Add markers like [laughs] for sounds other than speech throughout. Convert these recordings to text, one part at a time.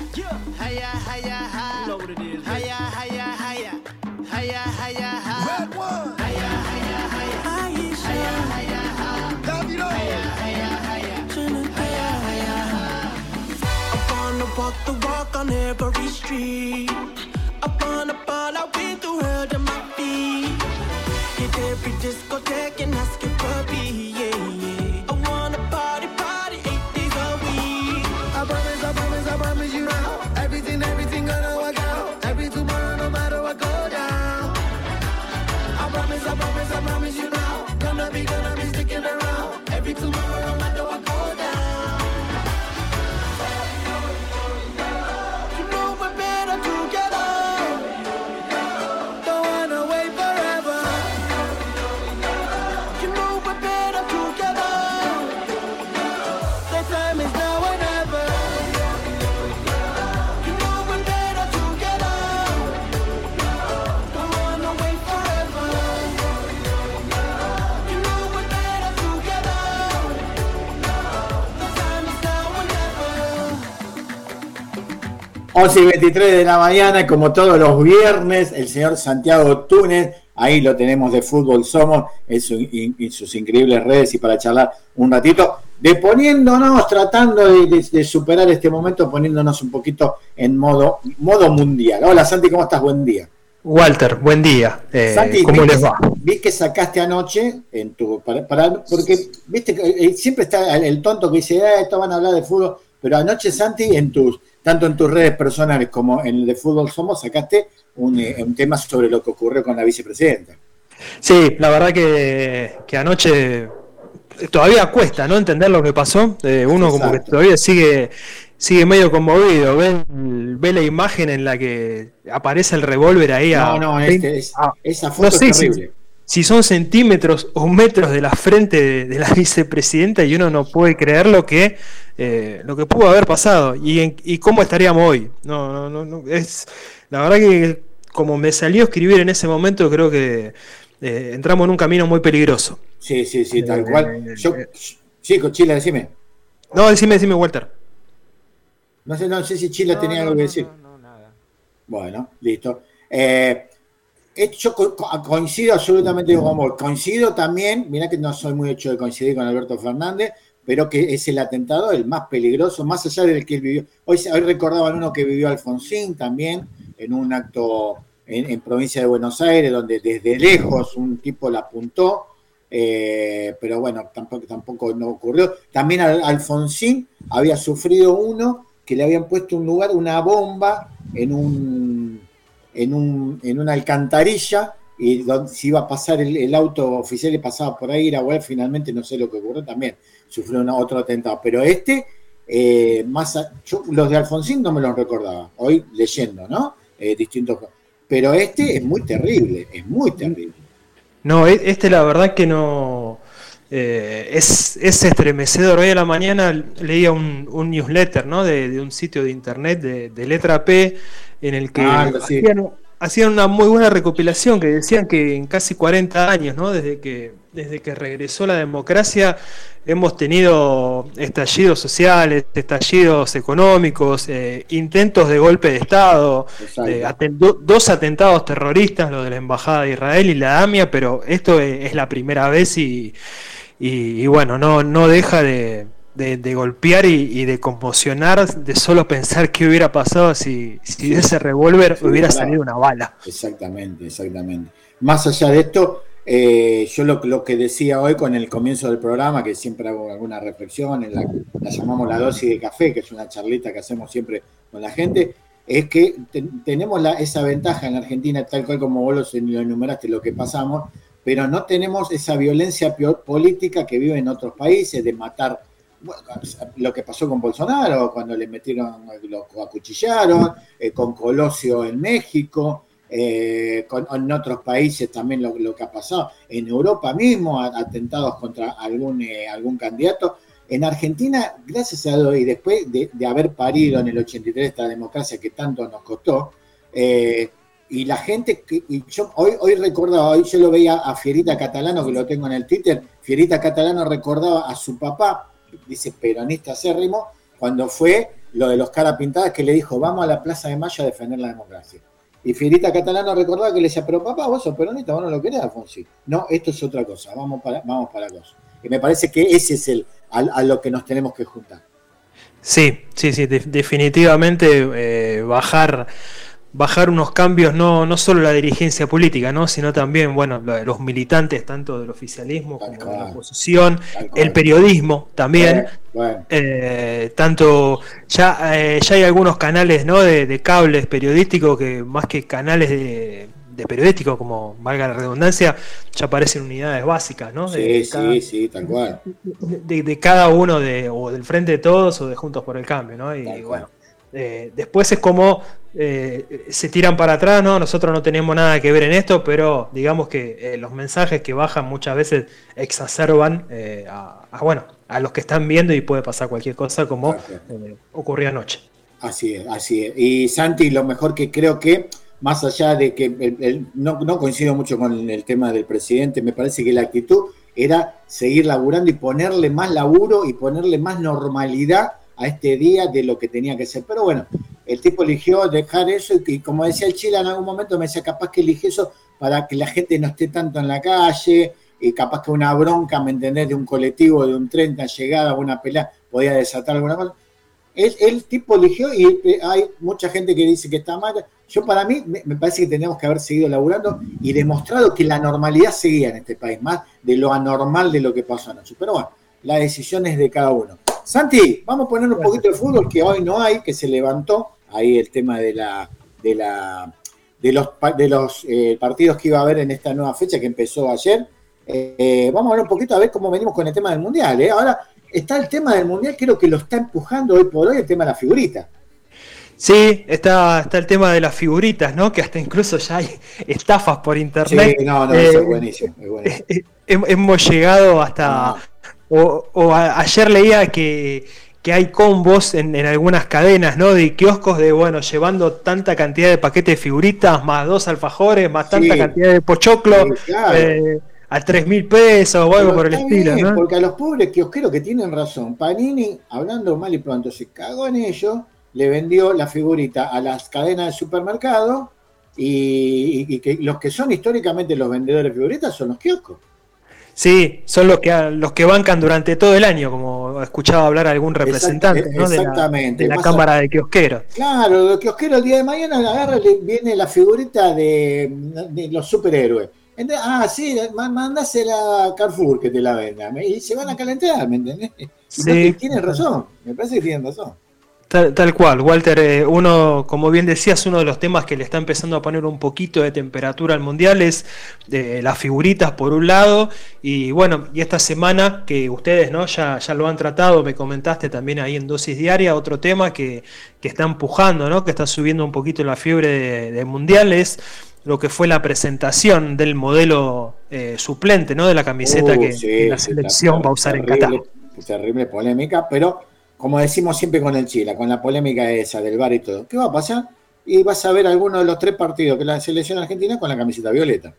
Hiya, hiya, hi. You know what it is. Hiya, hiya, hiya. Hiya, hiya, hi. Red one. Hiya, hiya, hiya. Hiya, hiya, hi. Hiya, hiya, hiya. Hiya, hiya, hi. I wanna walk the walk on every street. I wanna ball out with the world at my feet. Hit every discotheque and ask 11 y 23 de la mañana, como todos los viernes, el señor Santiago Túnez, ahí lo tenemos de Fútbol Somos, en, su- en- en sus increíbles redes y para charlar un ratito, de poniéndonos, tratando de, de- de superar este momento, poniéndonos un poquito en modo, modo mundial. Hola Santi, ¿cómo estás? Buen día. Walter, buen día. Eh, Santi, ¿Cómo les va? Vi que sacaste anoche en tu para, para- porque viste que eh, siempre está el, el tonto que dice, "Ah, esto van a hablar de fútbol, pero anoche Santi en tus tanto en tus redes personales como en el de fútbol somos sacaste un, eh, un tema sobre lo que ocurrió con la vicepresidenta. Sí, la verdad que, que anoche todavía cuesta no entender lo que pasó. Eh, uno como que todavía sigue, sigue medio conmovido. Ve, ve la imagen en la que aparece el revólver ahí a No, no, este, es- a- esa foto no sé es si- terrible. si son centímetros o metros de la frente de, de la [laughs] vicepresidenta y uno no puede creer lo que eh, lo que pudo haber pasado y, en- y cómo estaríamos hoy. No, no, no, no, es la verdad que como me salió a escribir en ese momento creo que eh, entramos en un camino muy peligroso. Sí, sí, sí, tal Eh, cual. Yo, eh, chico, Chila, decime. No, decime, decime Walter. No sé, no sé si Chila tenía algo que decir. Bueno, listo. Eh, yo co- co- coincido absolutamente con vos. Coincido también, mira que no soy muy hecho de coincidir con Alberto Fernández, pero que es el atentado el más peligroso, más allá del que él vivió. Hoy, hoy recordaban uno que vivió Alfonsín también, en un acto en, provincia de Buenos Aires, donde desde lejos un tipo la apuntó, eh, pero bueno, tampoco, tampoco no ocurrió. También Al- Alfonsín había sufrido uno que le habían puesto un lugar, una bomba en un en, un, en una alcantarilla y donde se iba a pasar el, auto oficial y pasaba por ahí, era web, finalmente no sé lo que ocurrió también, sufrió una- otro atentado. Pero este, eh, más a- yo los de Alfonsín no me los recordaba, hoy leyendo, ¿no? Eh, distintos. Pero este es muy terrible, es muy terrible. No, e- este la verdad que no. eh, es, es estremecedor. Hoy a la mañana leía un, un newsletter ¿no? de, de un sitio de internet de, de letra P en el que Ah, sí. hacían, hacían una muy buena recopilación que decían que en casi 40 años, ¿no? desde, que, desde que regresó la democracia, hemos tenido estallidos sociales, estallidos económicos, eh, intentos de golpe de Estado, eh, dos atentados terroristas, lo de la Embajada de Israel y la AMIA, pero esto es, es la primera vez y, y- y bueno, no, no deja de, de- de golpear y, y de conmocionar de solo pensar qué hubiera pasado si, si de ese revólver Sí, hubiera claro. salido una bala. Exactamente, exactamente. Más allá de esto, eh, yo lo, lo que decía hoy con el comienzo del programa, que siempre hago alguna reflexión, en la, la llamamos la dosis de café, que es una charlita que hacemos siempre con la gente, es que te- tenemos la- esa ventaja en la Argentina, tal cual como vos lo, enumeraste, lo que pasamos, pero no tenemos esa violencia política que vive en otros países de matar. Lo que pasó con Bolsonaro, cuando le metieron, lo acuchillaron, eh, con Colosio en México, eh, con, en otros países también lo, que ha pasado, en Europa mismo, atentados contra algún, eh, algún candidato. En Argentina, gracias a Dios, y después de, de haber parido en el 83 esta democracia que tanto nos costó, eh, y la gente, y yo hoy, hoy recordaba, hoy yo lo veía a Fierita Catalano, que lo tengo en el Twitter, Fierita Catalano recordaba a su papá, dice peronista acérrimo, cuando fue lo de los cara pintadas, que le dijo, vamos a la Plaza de Mayo a defender la democracia. Y Fierita Catalano recordaba que le decía, pero papá, vos sos peronista, vos no lo querés, Alfonsín. No, esto es otra cosa, vamos para, vamos para cosa. Y me parece que ese es el a, lo que nos tenemos que juntar. Sí, sí, sí, definitivamente eh, bajar bajar unos cambios, no, no solo la dirigencia política, ¿no? sino también bueno, los militantes, tanto del oficialismo como de la oposición, el periodismo también. Eh, tanto ya, eh, ya hay algunos canales ¿no? de, cables periodísticos que más que canales de, de periodístico, como valga la redundancia, ya aparecen unidades básicas, ¿no? sí, sí, sí, tal cual. De, cada uno de, o del Frente de Todos o de Juntos por el Cambio, ¿no? Y bueno, eh, después es como eh, se tiran para atrás, ¿no? Nosotros no tenemos nada que ver en esto, pero digamos que eh, los mensajes que bajan muchas veces exacerban a, bueno, a los que están viendo y puede pasar cualquier cosa como ocurrió anoche. Así es, así es. Y Santi, lo mejor que creo que, más allá de que no, no coincido mucho con el tema del presidente, me parece que la actitud era seguir laburando y ponerle más laburo y ponerle más normalidad a este día de lo que tenía que ser. Pero bueno, el tipo eligió dejar eso y, como decía el Chile en algún momento me decía capaz que elige eso para que la gente no esté tanto en la calle y capaz que una bronca, ¿me entendés? De un colectivo, de un tren, de llegada, una pelea, podía desatar alguna cosa. El, tipo eligió y eh, hay mucha gente que dice que está mal. Yo para mí me, parece que tenemos que haber seguido laburando y demostrado que la normalidad seguía en este país, más de lo anormal de lo que pasó anoche. Pero bueno, la decisión es de cada uno. Santi, vamos a poner un poquito de fútbol que hoy no hay, que se levantó ahí el tema de la de la de los de los eh, partidos que iba a haber en esta nueva fecha que empezó ayer. Eh, vamos a ver un poquito a ver cómo venimos con el tema del mundial. ¿eh? Ahora está el tema del mundial, creo que lo está empujando hoy por hoy el tema de la figurita. Sí, está, está el tema de las figuritas, ¿no? Que hasta incluso ya hay estafas por internet. Sí, no, no, eso es buenísimo. hemos llegado hasta, o, ayer leía que, hay combos en, algunas cadenas, ¿no? De kioscos de, bueno, llevando tanta cantidad de paquetes de figuritas, más dos alfajores, más tanta cantidad de pochoclo. Eh, a tres mil pesos o algo por el estilo. ¿no? Porque a los pobres kiosqueros que tienen razón, Panini, hablando mal y pronto, se cagó en ello, le vendió la figurita a las cadenas de supermercado y, que los que son históricamente los vendedores de figuritas son los kioscos. Sí, son los que los que bancan durante todo el año, como escuchaba hablar algún representante exactamente. de la, Cámara de Kiosqueros. Claro, los kiosqueros el día de mañana agarra viene la figurita de, los superhéroes. ah, sí, mandásela a Carrefour que te la venda. Y se van a calentar, ¿me entendés? sí. tienes razón, me parece que tienen razón. Tal, cual, Walter, eh, uno, como bien decías, uno de los temas que le está empezando a poner un poquito de temperatura al mundial es de las figuritas por un lado, y bueno, y esta semana que ustedes ¿no? ya, ya lo han tratado, me comentaste también ahí en dosis diaria, otro tema que, está empujando, ¿no? que está subiendo un poquito la fiebre de, mundiales lo que fue la presentación del modelo eh, suplente, ¿no? De la camiseta uh, que, la selección va a usar en Qatar. Terrible polémica, pero como decimos siempre con el Chile, con la polémica esa del bar y todo, ¿qué va a pasar? Y vas a ver alguno de los tres partidos que la selección argentina con la camiseta violeta.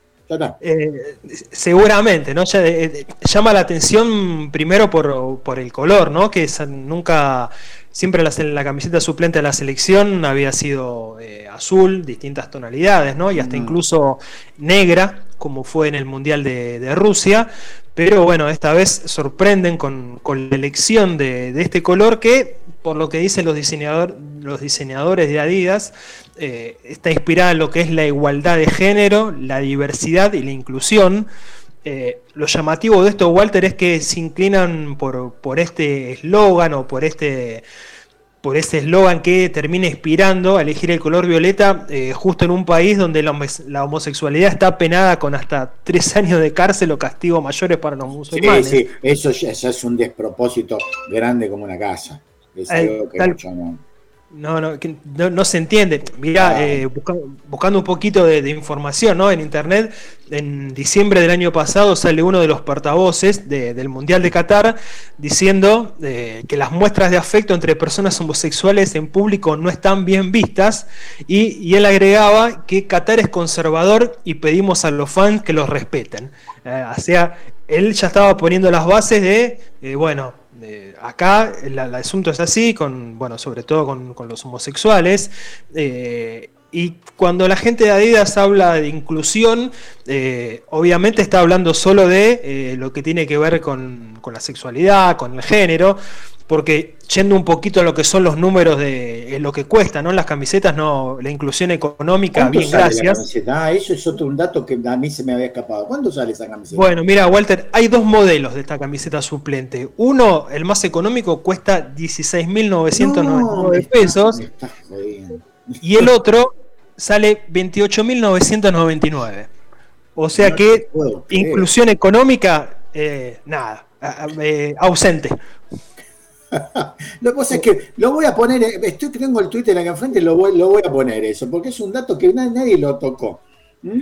Eh, seguramente, ¿no? Eh, llama la atención primero por, el color, ¿no? Que nunca, siempre la, la, camiseta suplente de la selección había sido eh, azul, distintas tonalidades, ¿no? Y hasta mm. incluso negra, como fue en el Mundial de, Rusia. Pero bueno, esta vez sorprenden con, la elección de, este color que, por lo que dicen los, diseñadores de Adidas, eh, está inspirada en lo que es la igualdad de género, la diversidad y la inclusión. Eh, lo llamativo de esto, Walter, es que se inclinan por este eslogan o por este por ese eslogan que termina inspirando a elegir el color violeta eh, justo en un país donde la, homosexualidad está penada con hasta tres [laughs] años de cárcel o castigos mayores para los musulmanes. Sí, sí, eso ya, es un despropósito grande como una casa. Es algo que no, no, no, se entiende. Mira, eh, buscando un poquito de, información ¿no? en internet, en diciembre del año pasado sale uno de los portavoces del Mundial de Qatar diciendo eh, que las muestras de afecto entre personas homosexuales en público no están bien vistas y, él agregaba que Qatar es conservador y pedimos a los fans que los respeten. Eh, o sea, él ya estaba poniendo las bases de, bueno, Eh, acá el, asunto es así, con, bueno, sobre todo con, los homosexuales. Eh, y cuando la gente de Adidas habla de inclusión, eh, obviamente está hablando solo de lo que tiene que ver con, con, la sexualidad, con el género, porque yendo un poquito a lo que son los números de lo que cuesta, ¿no? Las camisetas, no, la inclusión económica, bien, gracias. ah, eso es otro un dato que a mí se me había escapado. ¿Cuándo sale esa camiseta? Bueno, mira, Walter, hay dos modelos de esta camiseta suplente. Uno, el más económico, cuesta 16.999 pesos. y el otro sale 28.999. O sea que inclusión económica, eh, nada, eh, ausente. [laughs] lo que pasa es que lo voy a poner, eh, estoy tengo el Twitter acá enfrente, lo voy, lo voy a poner eso, porque es un dato que nadie, lo tocó. ¿Mm?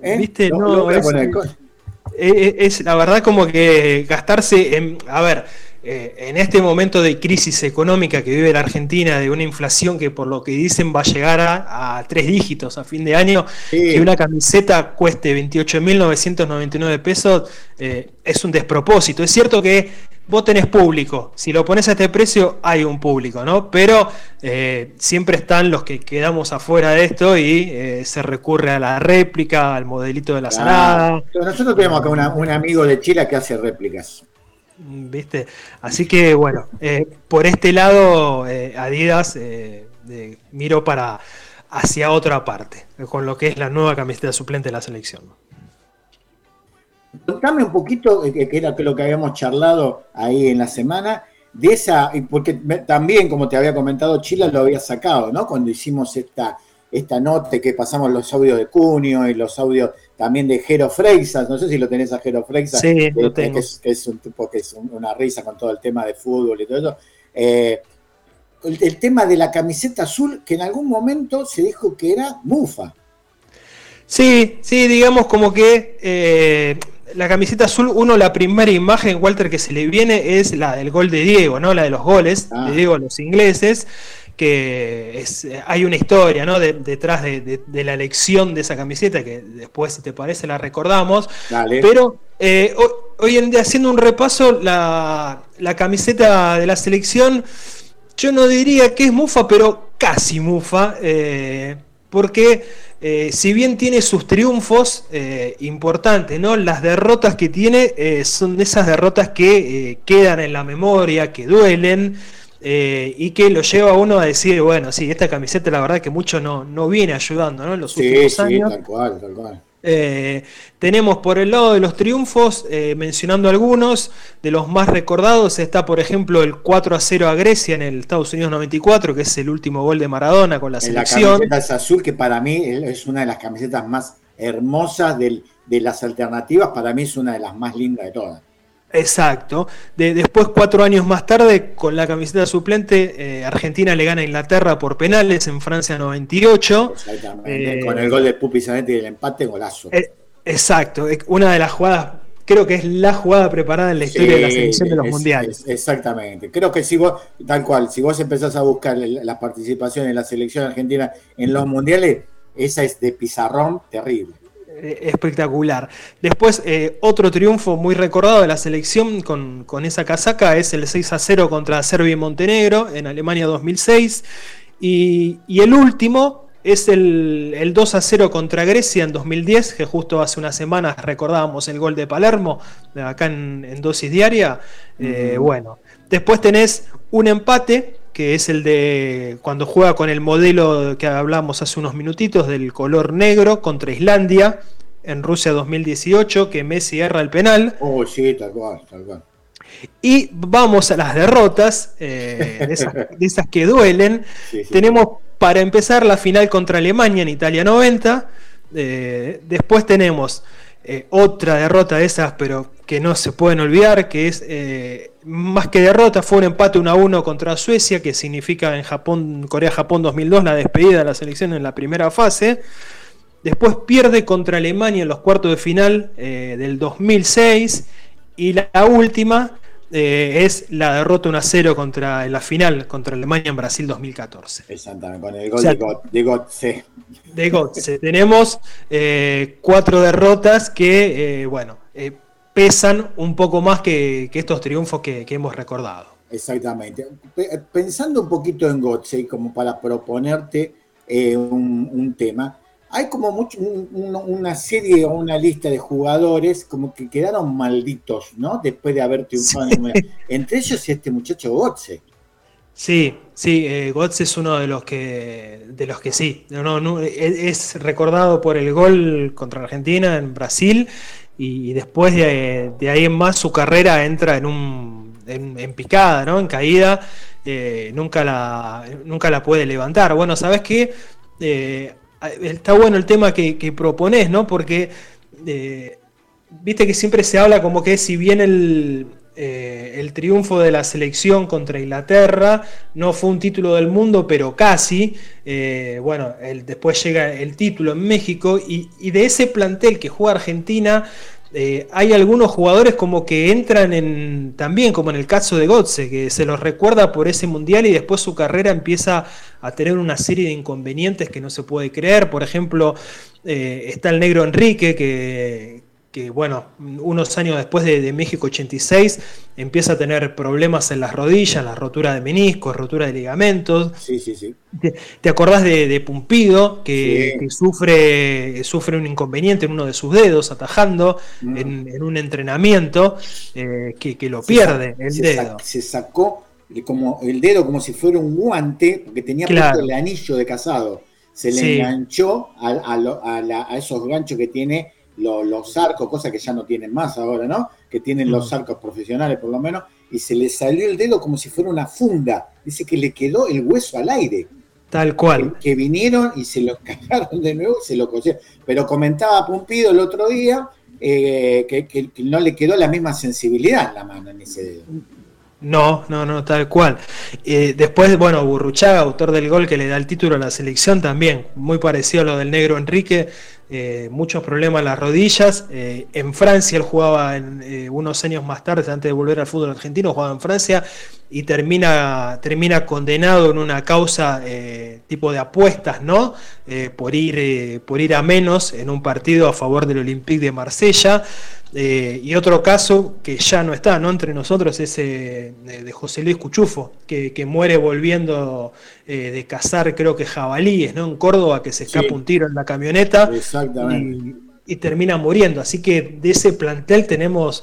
¿Eh? ¿Viste? no, es, la verdad como que gastarse en, a ver, eh, en este momento de crisis económica que vive la Argentina, de una inflación que por lo que dicen va a llegar a, tres dígitos a fin de año, que una camiseta cueste 28.999 pesos, es un despropósito. Es cierto que vos tenés público. Si lo pones a este precio, hay un público, ¿no? Pero eh, siempre están los que quedamos afuera de esto y eh, se recurre a la réplica, al modelito de la salada. Nosotros tenemos acá un amigo de Chile que hace réplicas. ¿Viste? Así que bueno, eh, por este lado, Adidas miro para hacia otra parte, con lo que es la nueva camiseta suplente de la selección. Contame un poquito, eh, que era lo que habíamos charlado ahí en la semana, de esa, porque también, como te había comentado, Chile lo había sacado, ¿no? Cuando hicimos esta, esta nota que pasamos los audios de Cunio y los audios también de Jero Freixas, no sé si lo tenés a Jero Freixas, sí, lo tengo. Que, es, un tipo que es una risa con todo el tema de fútbol y todo eso. Eh, el, tema de la camiseta azul, que en algún momento se dijo que era mufa. Sí, sí, digamos como que eh, la camiseta azul, uno, la primera imagen, Walter, que se le viene es la del gol de Diego, ¿no? La de los goles de ah. Diego a los ingleses, que es, hay una historia, ¿no? detrás de, la elección de esa camiseta, que después, si te parece, la recordamos. Pero eh, hoy en día, haciendo un repaso, la, la camiseta de la selección, yo no diría que es mufa, pero casi mufa, eh, porque eh, si bien tiene sus triunfos eh, importantes, ¿no? Las derrotas que tiene eh, son esas derrotas que quedan en la memoria, que duelen. Y que lo lleva a uno a decir, bueno, sí, esta camiseta la verdad que mucho no, no viene ayudando, ¿no? En los últimos sí, años. tal cual, tal cual. Eh, tenemos por el lado de los triunfos, eh, mencionando algunos, de los más recordados está por ejemplo el 4 a 0 a Grecia en el Estados Unidos 94, que es el último gol de Maradona con la selección. La camiseta azul, que para mí es una de las camisetas más hermosas de las alternativas, para mí es una de las más lindas de todas. Exacto. De, después, cuatro años más tarde, con la camiseta suplente, eh, Argentina le gana a Inglaterra por penales en Francia 98. Exactamente. con el gol de Pupi Zanetti y el empate, golazo. Eh, exacto. Una de las jugadas, creo que es la jugada preparada en la historia de la selección de los mundiales. exactamente. Creo que si vos, tal cual, si vos empezás a buscar la participación en la selección argentina en los mundiales, esa es de pizarrón terrible. Eh, espectacular. Después, eh, otro triunfo muy recordado de la selección con, esa casaca es el 6 a 0 contra Serbia y Montenegro en Alemania 2006. Y, el último es el, 2 a 0 contra Grecia en 2010, que justo hace unas semanas recordábamos el gol de Palermo, acá en, dosis diaria. Eh, bueno, después tenés un empate que es el de cuando juega con el modelo que hablamos hace unos minutitos del color negro contra Islandia en Rusia 2018, que Messi erra el penal. Oh, sí, tal cual, tal cual. Y vamos a las derrotas, eh, de, esas, que duelen. [laughs] Tenemos para empezar la final contra Alemania en Italia 90. Eh, después tenemos eh, otra derrota de esas, pero que no se pueden olvidar, que es más que derrota, fue un empate 1 a 1 contra Suecia, que significa en Japón, Corea-Japón 2002 la despedida de la selección en la primera fase. Después pierde contra Alemania en los cuartos de final eh, del 2006. Y la última eh, es la derrota 1 a 0 contra, en la final contra Alemania en Brasil 2014. Exactamente, con el gol de, Gotze. De Gotze. Tenemos cuatro derrotas que, bueno, pesan un poco más que, estos triunfos que, hemos recordado. Exactamente. Pensando un poquito en Gotze, como para proponerte eh, un, tema, hay como mucho, una serie o una lista de jugadores como que quedaron malditos, ¿no? Después de haber triunfado. Entre ellos este muchacho Gotze. Sí, sí, eh, es uno de los que, de los que sí. No, es recordado por el gol contra Argentina en Brasil y, después de, ahí en más su carrera entra en un en, picada, ¿no? En caída, eh, nunca la nunca la puede levantar. Bueno, sabes qué eh, está bueno el tema que, que propones, ¿no? Porque eh, viste que siempre se habla como que si bien el eh, el triunfo de la selección contra Inglaterra no fue un título del mundo, pero casi. Eh, bueno, después llega el título en México y, de ese plantel que juega Argentina. Eh, hay algunos jugadores como que entran en también como en el caso de Gotze, que se los recuerda por ese mundial y después su carrera empieza a tener una serie de inconvenientes que no se puede creer. Por ejemplo, está el negro Enrique, que, que bueno, unos años después de, México 86 empieza a tener problemas en las rodillas, la rotura de meniscos, rotura de ligamentos. Sí, sí, sí. ¿Te, acordás de, Pumpido, que, sufre, sufre un inconveniente en uno de sus dedos atajando mm. en, un entrenamiento eh, que, lo pierde el dedo? se sacó como el dedo como si fuera un guante, porque tenía puesto el anillo de casado. Se le enganchó a esos ganchos que tiene los, arcos, cosa que ya no tienen más ahora, ¿no? Que tienen los arcos profesionales por lo menos, y se le salió el dedo como si fuera una funda. Dice que le quedó el hueso al aire. Tal cual. Que, vinieron y se lo [laughs] cagaron de nuevo y se lo cosieron. Pero comentaba Pumpido el otro día eh, que, que, no le quedó la misma sensibilidad en la mano en ese dedo. No, no, no, tal cual. Eh, después, bueno, Burruchaga, autor del gol que le da el título a la selección, también, muy parecido a lo del negro Enrique, eh, muchos problemas en las rodillas. Eh, en Francia él jugaba unos años más tarde, antes de volver al fútbol argentino, jugaba en Francia y termina, termina condenado en una causa tipo de apuestas, ¿no? por, ir, por ir a menos en un partido a favor del Olympique de Marsella. Eh, y otro caso que ya no está ¿no? entre nosotros es eh, de José Luis Cuchufo, que, muere volviendo eh, de cazar, creo que jabalíes, ¿no? En Córdoba, que se escapa un tiro en la camioneta y, termina muriendo. Así que de ese plantel tenemos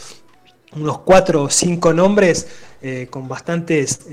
unos cuatro o cinco nombres con bastantes,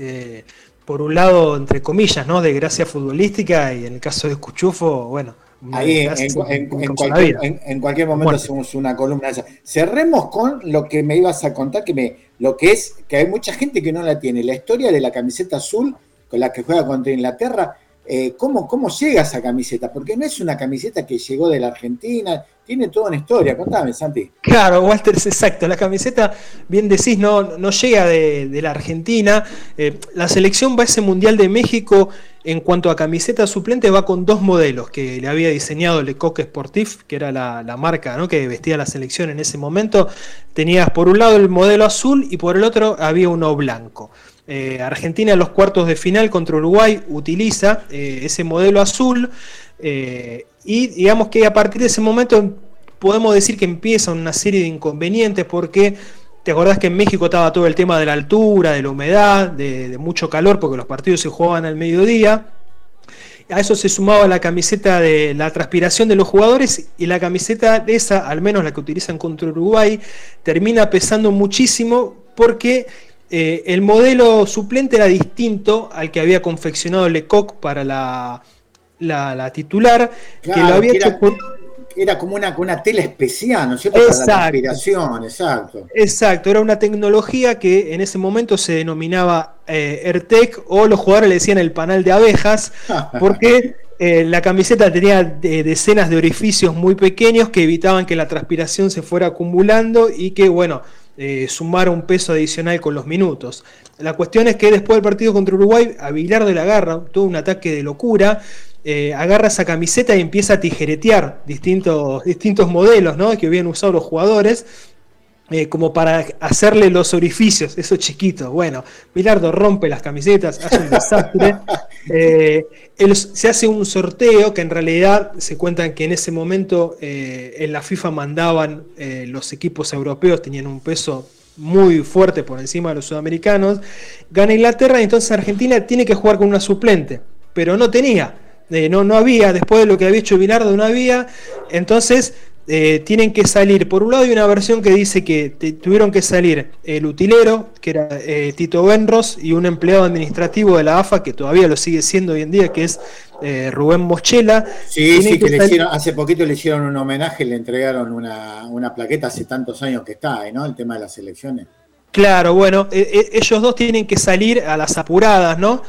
por un lado, entre comillas, ¿no? De gracia futbolística y en el caso de Cuchufo, bueno Ahí en, cualquier, momento hacemos una columna. Cerremos con lo que me ibas a contar, que me, lo que es, que hay mucha gente que no la tiene, la historia de la camiseta azul con la que juega contra Inglaterra. Eh, ¿cómo, ¿Cómo llega esa camiseta? Porque no es una camiseta que llegó de la Argentina, tiene toda una historia. Contame, Santi. Claro, Walter, es exacto. La camiseta, bien decís, no, no llega de, la Argentina. Eh, la selección va a ese Mundial de México en cuanto a camiseta suplente, va con dos modelos que le había diseñado Lecoq Sportif, que era la, marca ¿no? que vestía la selección en ese momento. Tenías por un lado el modelo azul y por el otro había uno blanco. Eh, Argentina en los cuartos de final contra Uruguay utiliza eh, ese modelo azul. Y digamos que a partir de ese momento podemos decir que empieza una serie de inconvenientes porque te acordás que en México estaba todo el tema de la altura, de la humedad, de, mucho calor porque los partidos se jugaban al mediodía. A eso se sumaba la camiseta de la transpiración de los jugadores y la camiseta de esa, al menos la que utilizan contra Uruguay, termina pesando muchísimo porque eh, el modelo suplente era distinto al que había confeccionado Lecoq para la, la, titular, que lo había hecho era, como una, una tela especial, ¿no es cierto? Exacto. Para la respiración, exacto. Exacto, era una tecnología que en ese momento se denominaba eh, AirTech o los jugadores le decían el panel de abejas, [laughs] porque eh, la camiseta tenía decenas de orificios muy pequeños que evitaban que la transpiración se fuera acumulando y que, bueno, eh, sumara un peso adicional con los minutos. La cuestión es que después del partido contra Uruguay, a Vilar de la Garra, tuvo un ataque de locura, eh, agarra esa camiseta y empieza a tijeretear distintos, [laughs] distintos modelos que habían usado los jugadores. Eh, como para hacerle los orificios, esos chiquitos. Bueno, Milardo rompe las camisetas, hace un desastre. [laughs] Eh, se hace un sorteo que en realidad se cuentan que en ese momento eh, en la FIFA mandaban los equipos europeos, tenían un peso muy fuerte por encima de los sudamericanos. Gana Inglaterra y entonces Argentina tiene que jugar con una suplente, pero no tenía. no, no había, después de lo que había hecho Bilardo, no había. Entonces eh, tienen que salir, por un lado hay una versión que dice que tuvieron que salir el utilero, que era eh, Tito Benros, y un empleado administrativo de la AFA, que todavía lo sigue siendo hoy en día, que es eh, Rubén Mochela. Sí, sí, que, le hicieron, hace poquito le hicieron un homenaje, le entregaron una, una plaqueta hace tantos años que está, ¿no? El tema de las elecciones. Claro, bueno, ellos dos tienen que salir a las apuradas, ¿no?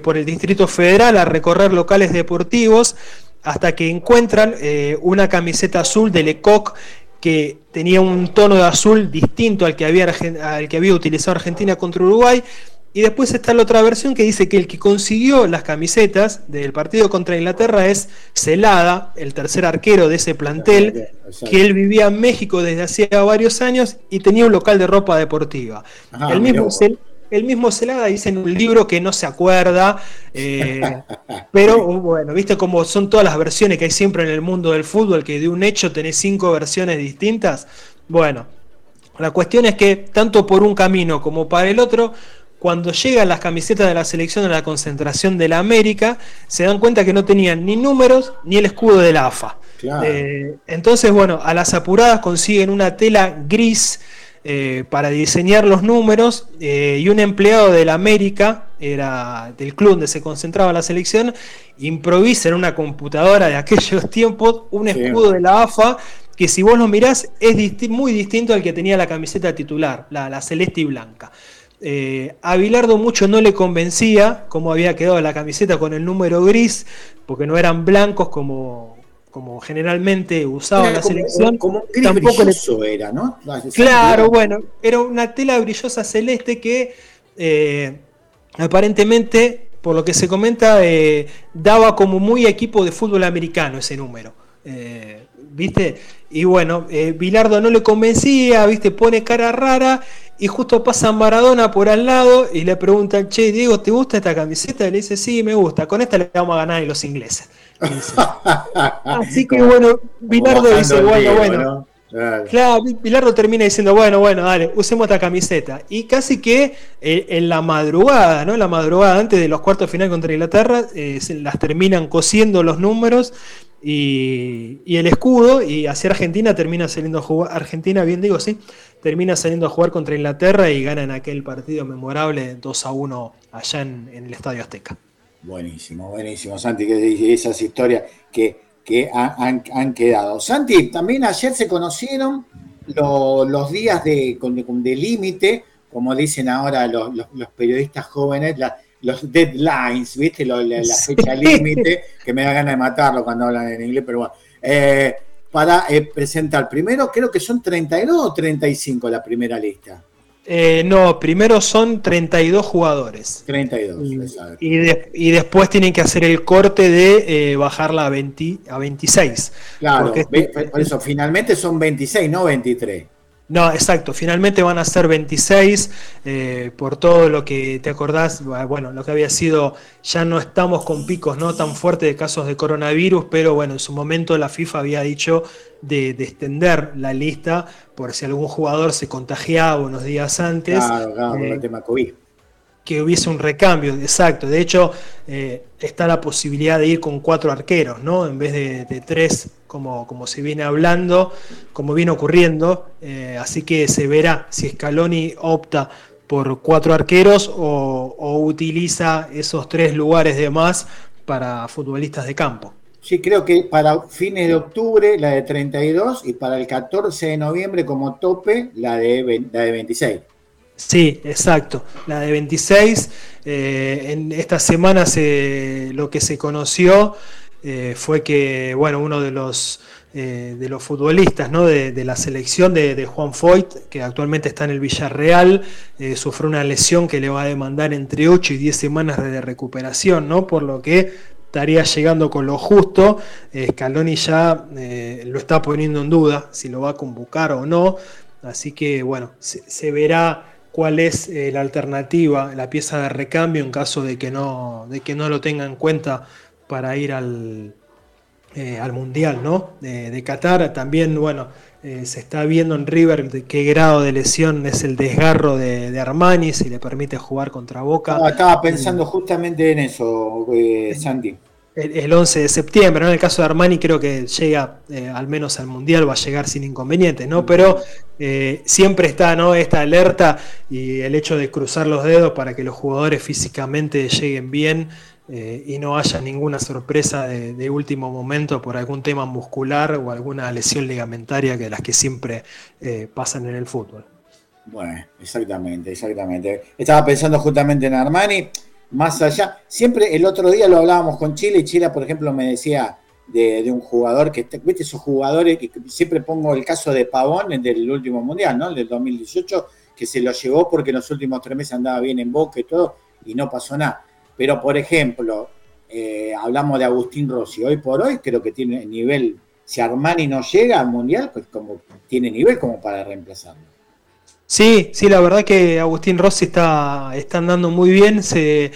por el Distrito Federal a recorrer locales deportivos hasta que encuentran eh, una camiseta azul de Lecoq que tenía un tono de azul distinto al que había, al que había utilizado Argentina contra Uruguay. Y después está la otra versión que dice que el que consiguió las camisetas del partido contra Inglaterra es Celada, el tercer arquero de ese plantel, que él vivía en México desde hacía varios años y tenía un local de ropa deportiva. el mismo el mismo Celada dice en un libro que no se acuerda, eh, [laughs] pero bueno, viste cómo son todas las versiones que hay siempre en el mundo del fútbol, que de un hecho tenés cinco versiones distintas. Bueno, la cuestión es que tanto por un camino como para el otro, cuando llegan las camisetas de la selección a la concentración de la América, se dan cuenta que no tenían ni números ni el escudo de la AFA. Eh, entonces, bueno, a las apuradas consiguen una tela gris eh, para diseñar los números eh, y un empleado de la América, era del club donde se concentraba la selección, improvisa en una computadora de aquellos tiempos un escudo de la AFA que si vos lo mirás es muy distinto al que tenía la camiseta titular, la, celeste y blanca. Eh, a Bilardo mucho no le convencía cómo había quedado la camiseta con el número gris, porque no eran blancos como, como generalmente usaba la selección. Como tampoco era, ¿no? claro, bueno, era una tela brillosa celeste que eh, aparentemente, por lo que se comenta, eh, daba como muy equipo de fútbol americano ese número. Eh, ¿Viste? Y bueno, Bilardo no le convencía, ¿viste? Pone cara rara y justo pasa Maradona por al lado y le preguntan, che, Diego, ¿te gusta esta camiseta? Y le dice, sí, me gusta, con esta le vamos a ganar a los ingleses. [laughs] Así que bueno, Bilardo dice, bueno, bueno. Claro. Bilardo termina diciendo, bueno, bueno, dale, usemos esta camiseta. Y casi que eh, en la madrugada, ¿no? La madrugada antes de los cuartos de final contra Inglaterra, eh, se las terminan cosiendo los números y, el escudo, y hacia Argentina termina saliendo a jugar, Argentina, bien digo, sí, termina saliendo a jugar contra Inglaterra y ganan aquel partido memorable 2 a 1 allá en el Estadio Azteca. Buenísimo, buenísimo, Santi, que esas historias que, que han, quedado. Santi, también ayer se conocieron los días de, de, límite, como dicen ahora los, periodistas jóvenes, los deadlines, ¿viste? la, fecha límite, que me da ganas de matarlo cuando hablan en inglés, pero bueno. Eh, para eh, presentar, primero creo que son 32 o 35 la primera lista. Eh, no, primero son 32 jugadores. 32, y, y, después tienen que hacer el corte de eh, bajarla a, 20, a 26. Claro, por eso finalmente son 26, no 23. No, exacto, finalmente van a ser 26 eh, por todo lo que te acordás, bueno, lo que había sido, ya no estamos con picos no tan fuertes de casos de coronavirus, pero bueno, en su momento la FIFA había dicho de, extender la lista por si algún jugador se contagiaba unos días antes. Claro, claro, el eh, tema COVID que hubiese un recambio, exacto. De hecho, eh, está la posibilidad de ir con cuatro arqueros, ¿no? En vez de, tres, como, como, se viene hablando, como viene ocurriendo. Eh, así que se verá si Scaloni opta por cuatro arqueros o, utiliza esos tres lugares de más para futbolistas de campo. Sí, creo que para fines de octubre la de 32 y para el 14 de noviembre como tope la de, la de 26. Sí, exacto. La de 26. Eh, en esta semana lo que se conoció eh, fue que, bueno, uno de los, eh, de los futbolistas ¿no? de, la selección de, Juan Foyt, que actualmente está en el Villarreal, sufrió una lesión que le va a demandar entre 8 y 10 semanas de recuperación, ¿no? Por lo que estaría llegando con lo justo. Scaloni ya lo está poniendo en duda si lo va a convocar o no. Así que, bueno, se verá cuál es eh, la alternativa, la pieza de recambio en caso de que no, de que no lo tenga en cuenta para ir al, eh, al Mundial ¿no? de, Qatar. También, bueno, eh, se está viendo en River de qué grado de lesión es el desgarro de, Armani, si le permite jugar contra Boca. estaba pensando justamente en eso, Sandy el, 11 de septiembre. En el caso de Armani creo que llega eh, al menos al Mundial, va a llegar sin inconvenientes, ¿no? Pero eh, siempre está ¿no? esta alerta y el hecho de cruzar los dedos para que los jugadores físicamente lleguen bien eh, y no haya ninguna sorpresa de, último momento por algún tema muscular o alguna lesión ligamentaria que las que siempre pasan en el fútbol. Bueno, exactamente, exactamente. Estaba pensando justamente en Armani más allá. Siempre el otro día lo hablábamos con Chile y Chile, por ejemplo, me decía de, un jugador que, viste, esos jugadores que siempre pongo el caso de Pavón, el del último mundial, ¿no? El del 2018, que se lo llevó porque en los últimos tres meses andaba bien en boca y todo y no pasó nada. Pero, por ejemplo, eh, hablamos de Agustín Rossi. Hoy por hoy creo que tiene nivel. Si Armani no llega al mundial, pues como tiene nivel como para reemplazarlo. Sí, sí, la verdad que Agustín Rossi está, está andando muy bien. Se,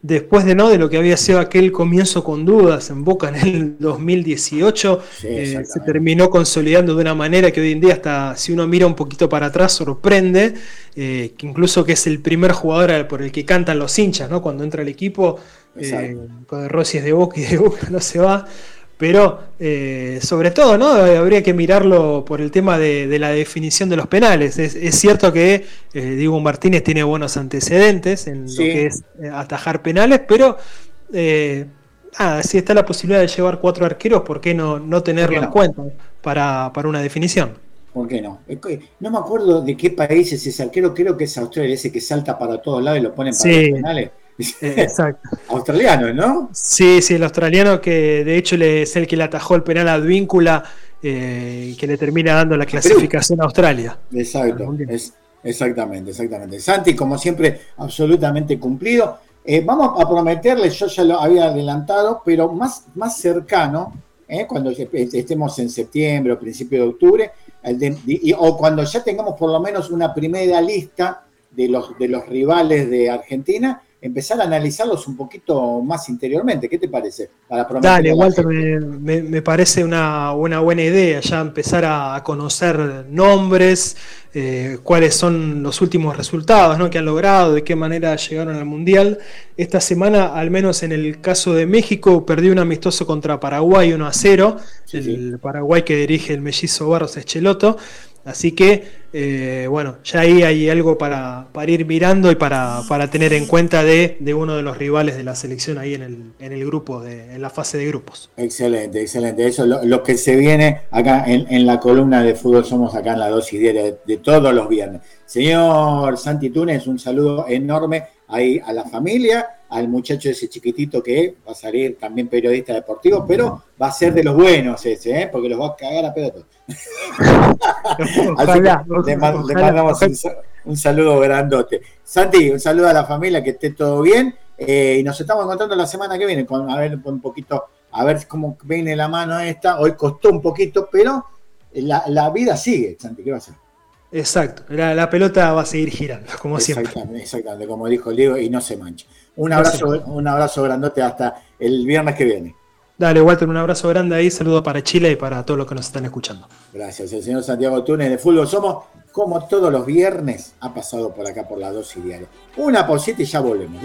después de no de lo que había sido aquel comienzo con dudas en Boca en el [laughs] 2018, eh, se terminó consolidando de una manera que hoy en día hasta si uno mira un poquito para atrás sorprende, eh, que incluso que es el primer jugador por el que cantan los hinchas, ¿no? Cuando entra el equipo, eh, Rossi es de Boca y de Boca [laughs] no se va. Pero eh, sobre todo, ¿no? Habría que mirarlo por el tema de, la definición de los penales. Es, cierto que eh, Diego Martínez tiene buenos antecedentes en lo que es eh, atajar penales, pero si está la posibilidad de llevar cuatro arqueros, ¿por qué no, no tenerlo en cuenta para, una definición? ¿Por qué no? No me acuerdo de qué país es ese arquero, creo que es Australia, ese que salta para todos lados y lo ponen para los penales. Eh, exacto. [laughs] australiano, ¿no? Sí, sí, el australiano que de hecho es el que le atajó el penal a Advíncula eh, que le termina dando la clasificación a Australia. Exacto, exactamente, exactamente. Santi, como siempre, absolutamente cumplido. Eh, vamos a prometerle, yo ya lo había adelantado, pero más, más cercano, cuando estemos en septiembre o principio de octubre, o cuando ya tengamos por lo menos una primera lista de los, de los rivales de Argentina, empezar a analizarlos un poquito más interiormente. ¿Qué te parece? Para Dale, Walter, me, parece una, buena idea ya empezar a, conocer nombres, eh, cuáles son los últimos resultados ¿no? que han logrado, de qué manera llegaron al Mundial. Esta semana, al menos en el caso de México, perdió un amistoso contra Paraguay 1 a 0, el Paraguay que dirige el mellizo Barros Echeloto. Así que, eh, bueno, ya ahí hay algo para, ir mirando y para, tener en cuenta de, uno de los rivales de la selección ahí en el, en el grupo, de, en la fase de grupos. Excelente, excelente. Eso es lo, que se viene acá en, la columna de fútbol. Somos acá en la dosis de, de todos los viernes. Señor Santi Túnez, un saludo enorme ahí a la familia al muchacho ese chiquitito que va a salir también periodista deportivo, pero va a ser de los buenos ese, ¿eh? porque los va a cagar a pedo [laughs] le, mandamos un, saludo grandote. Santi, un saludo a la familia, que esté todo bien. Eh, y nos estamos encontrando la semana que viene con a ver un poquito, a ver cómo viene la mano esta. Hoy costó un poquito, pero la, vida sigue, Santi, ¿qué va a hacer? Exacto, la, pelota va a seguir girando, como siempre. Exactamente, como dijo Diego, y no se mancha. Un abrazo, un abrazo grandote hasta el viernes que viene. Dale, Walter, un abrazo grande ahí, saludo para Chile y para todos los que nos están escuchando. Gracias, el señor Santiago Túnez de Fútbol Somos, como todos los viernes, ha pasado por acá por la dosis diaria. Una posita y ya volvemos.